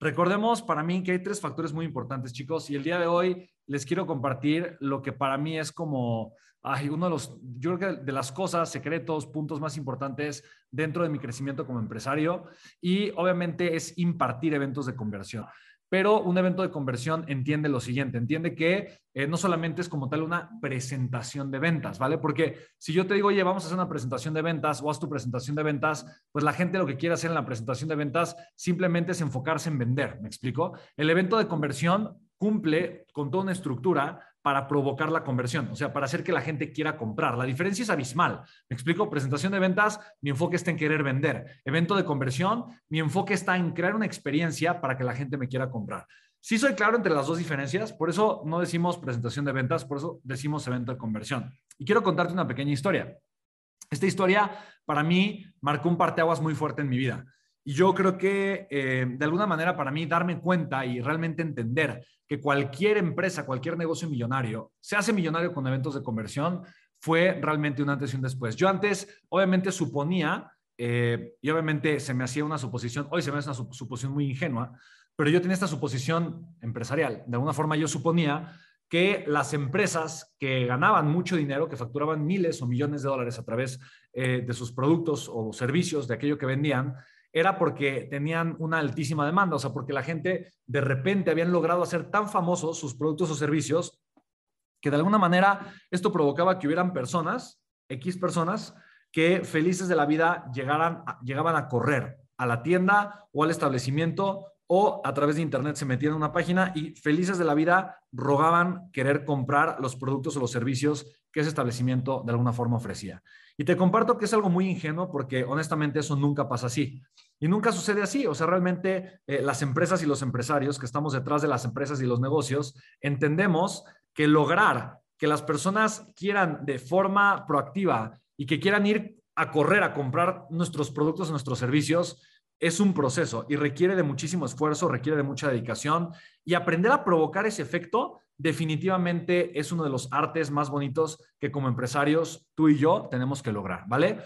Recordemos para mí que hay tres factores muy importantes, chicos, y el día de hoy les quiero compartir lo que para mí es como uno de los, yo creo que de las cosas, secretos, puntos más importantes dentro de mi crecimiento como empresario y obviamente es impartir eventos de conversión. Pero un evento de conversión entiende lo siguiente, entiende que eh, no solamente es como tal una presentación de ventas, ¿vale? Porque si yo te digo, oye, vamos a hacer una presentación de ventas o haz tu presentación de ventas, pues la gente lo que quiere hacer en la presentación de ventas simplemente es enfocarse en vender, ¿me explico? El evento de conversión cumple con toda una estructura para provocar la conversión, o sea, para hacer que la gente quiera comprar. La diferencia es abismal. Me explico, presentación de ventas, mi enfoque está en querer vender. Evento de conversión, mi enfoque está en crear una experiencia para que la gente me quiera comprar. Sí soy claro entre las dos diferencias, por eso no decimos presentación de ventas, por eso decimos evento de conversión. Y quiero contarte una pequeña historia. Esta historia para mí marcó un parteaguas muy fuerte en mi vida. Y yo creo que eh, de alguna manera para mí darme cuenta y realmente entender que cualquier empresa, cualquier negocio millonario se hace millonario con eventos de conversión fue realmente un antes y un después. Yo antes obviamente suponía, eh, y obviamente se me hacía una suposición, hoy se me hace una suposición muy ingenua, pero yo tenía esta suposición empresarial. De alguna forma yo suponía que las empresas que ganaban mucho dinero, que facturaban miles o millones de dólares a través eh, de sus productos o servicios, de aquello que vendían, era porque tenían una altísima demanda, o sea, porque la gente de repente habían logrado hacer tan famosos sus productos o servicios que de alguna manera esto provocaba que hubieran personas, X personas, que felices de la vida llegaran, llegaban a correr a la tienda o al establecimiento o a través de internet se metían en una página y felices de la vida rogaban querer comprar los productos o los servicios que ese establecimiento de alguna forma ofrecía. Y te comparto que es algo muy ingenuo porque honestamente eso nunca pasa así. Y nunca sucede así. O sea, realmente eh, las empresas y los empresarios que estamos detrás de las empresas y los negocios, entendemos que lograr que las personas quieran de forma proactiva y que quieran ir a correr a comprar nuestros productos, nuestros servicios, es un proceso y requiere de muchísimo esfuerzo, requiere de mucha dedicación y aprender a provocar ese efecto definitivamente es uno de los artes más bonitos que como empresarios tú y yo tenemos que lograr, ¿vale?